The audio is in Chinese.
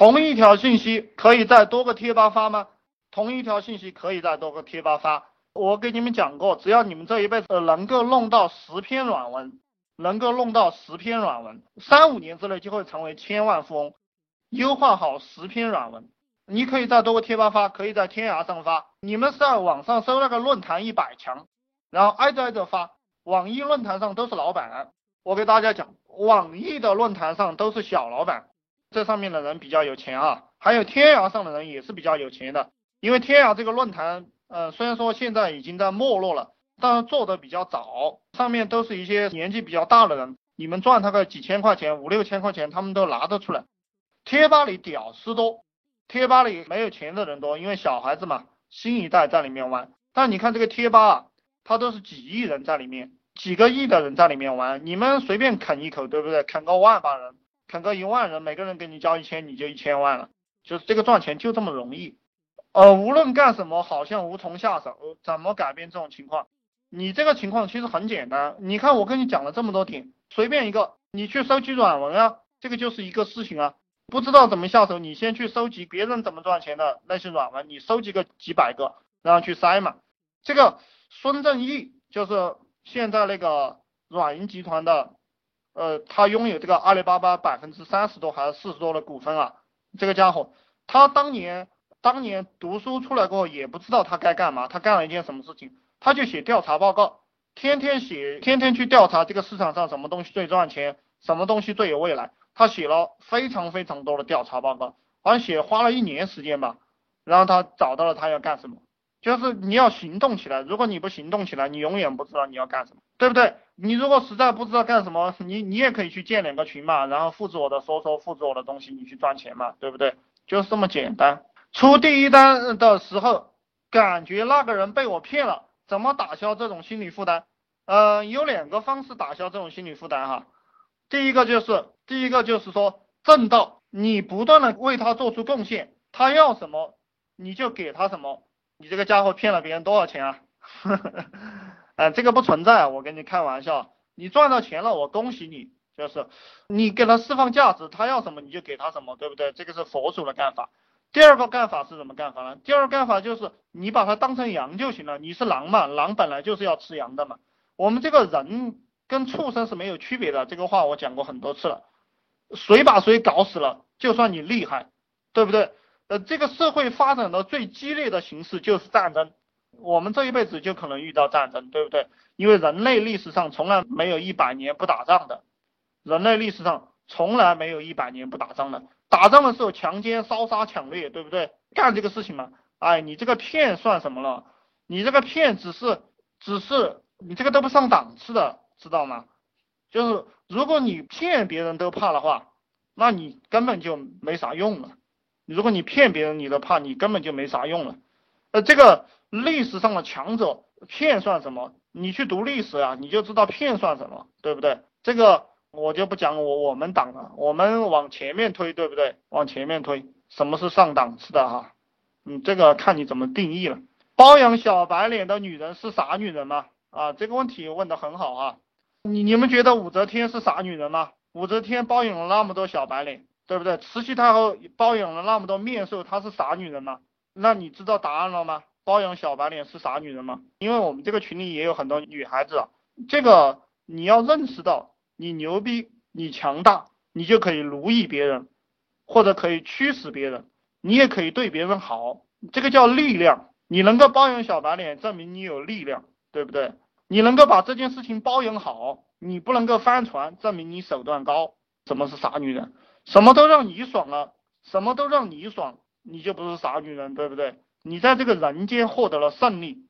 同一条信息可以在多个贴吧发吗？同一条信息可以在多个贴吧发。我给你们讲过，只要你们这一辈子能够弄到十篇软文，能够弄到十篇软文，三五年之内就会成为千万富翁。优化好十篇软文，你可以在多个贴吧发，可以在天涯上发。你们是在网上搜那个论坛一百强，然后挨着挨着发。网易论坛上都是老板，我给大家讲，网易的论坛上都是小老板。这上面的人比较有钱啊，还有天涯上的人也是比较有钱的，因为天涯这个论坛，呃，虽然说现在已经在没落了，但是做的比较早，上面都是一些年纪比较大的人，你们赚他个几千块钱、五六千块钱，他们都拿得出来。贴吧里屌丝多，贴吧里没有钱的人多，因为小孩子嘛，新一代在里面玩。但你看这个贴吧，啊，它都是几亿人在里面，几个亿的人在里面玩，你们随便啃一口，对不对？啃个万把人。啃个一万人，每个人给你交一千，你就一千万了，就是这个赚钱就这么容易。呃，无论干什么，好像无从下手。怎么改变这种情况？你这个情况其实很简单。你看我跟你讲了这么多点，随便一个，你去收集软文啊，这个就是一个事情啊。不知道怎么下手，你先去收集别人怎么赚钱的那些软文，你收集个几百个，然后去筛嘛。这个孙正义就是现在那个软银集团的。呃，他拥有这个阿里巴巴百分之三十多还是四十多的股份啊？这个家伙，他当年当年读书出来过后，也不知道他该干嘛。他干了一件什么事情？他就写调查报告，天天写，天天去调查这个市场上什么东西最赚钱，什么东西最有未来。他写了非常非常多的调查报告，好像写花了一年时间吧。然后他找到了他要干什么，就是你要行动起来。如果你不行动起来，你永远不知道你要干什么，对不对？你如果实在不知道干什么，你你也可以去建两个群嘛，然后复制我的说说，复制我的东西，你去赚钱嘛，对不对？就是这么简单。出第一单的时候，感觉那个人被我骗了，怎么打消这种心理负担？呃，有两个方式打消这种心理负担哈。第一个就是，第一个就是说，正道，你不断的为他做出贡献，他要什么你就给他什么。你这个家伙骗了别人多少钱啊？呃，这个不存在，我跟你开玩笑。你赚到钱了，我恭喜你，就是你给他释放价值，他要什么你就给他什么，对不对？这个是佛祖的干法。第二个干法是什么干法呢？第二个干法就是你把它当成羊就行了。你是狼嘛，狼本来就是要吃羊的嘛。我们这个人跟畜生是没有区别的，这个话我讲过很多次了。谁把谁搞死了，就算你厉害，对不对？呃，这个社会发展的最激烈的形式就是战争。我们这一辈子就可能遇到战争，对不对？因为人类历史上从来没有一百年不打仗的，人类历史上从来没有一百年不打仗的。打仗的时候强奸、烧杀、抢掠，对不对？干这个事情嘛，哎，你这个骗算什么了？你这个骗只是，只是你这个都不上档次的，知道吗？就是如果你骗别人都怕的话，那你根本就没啥用了。如果你骗别人你都怕，你根本就没啥用了。呃，这个。历史上的强者骗算什么？你去读历史啊，你就知道骗算什么，对不对？这个我就不讲我我们党了，我们往前面推，对不对？往前面推，什么是上档次的哈？嗯，这个看你怎么定义了。包养小白脸的女人是傻女人吗？啊，这个问题问的很好啊。你你们觉得武则天是傻女人吗？武则天包养了那么多小白脸，对不对？慈禧太后包养了那么多面兽，她是傻女人吗？那你知道答案了吗？包养小白脸是傻女人吗？因为我们这个群里也有很多女孩子啊，这个你要认识到，你牛逼，你强大，你就可以奴役别人，或者可以驱使别人，你也可以对别人好，这个叫力量。你能够包养小白脸，证明你有力量，对不对？你能够把这件事情包养好，你不能够翻船，证明你手段高。什么是傻女人？什么都让你爽了，什么都让你爽，你就不是傻女人，对不对？你在这个人间获得了胜利，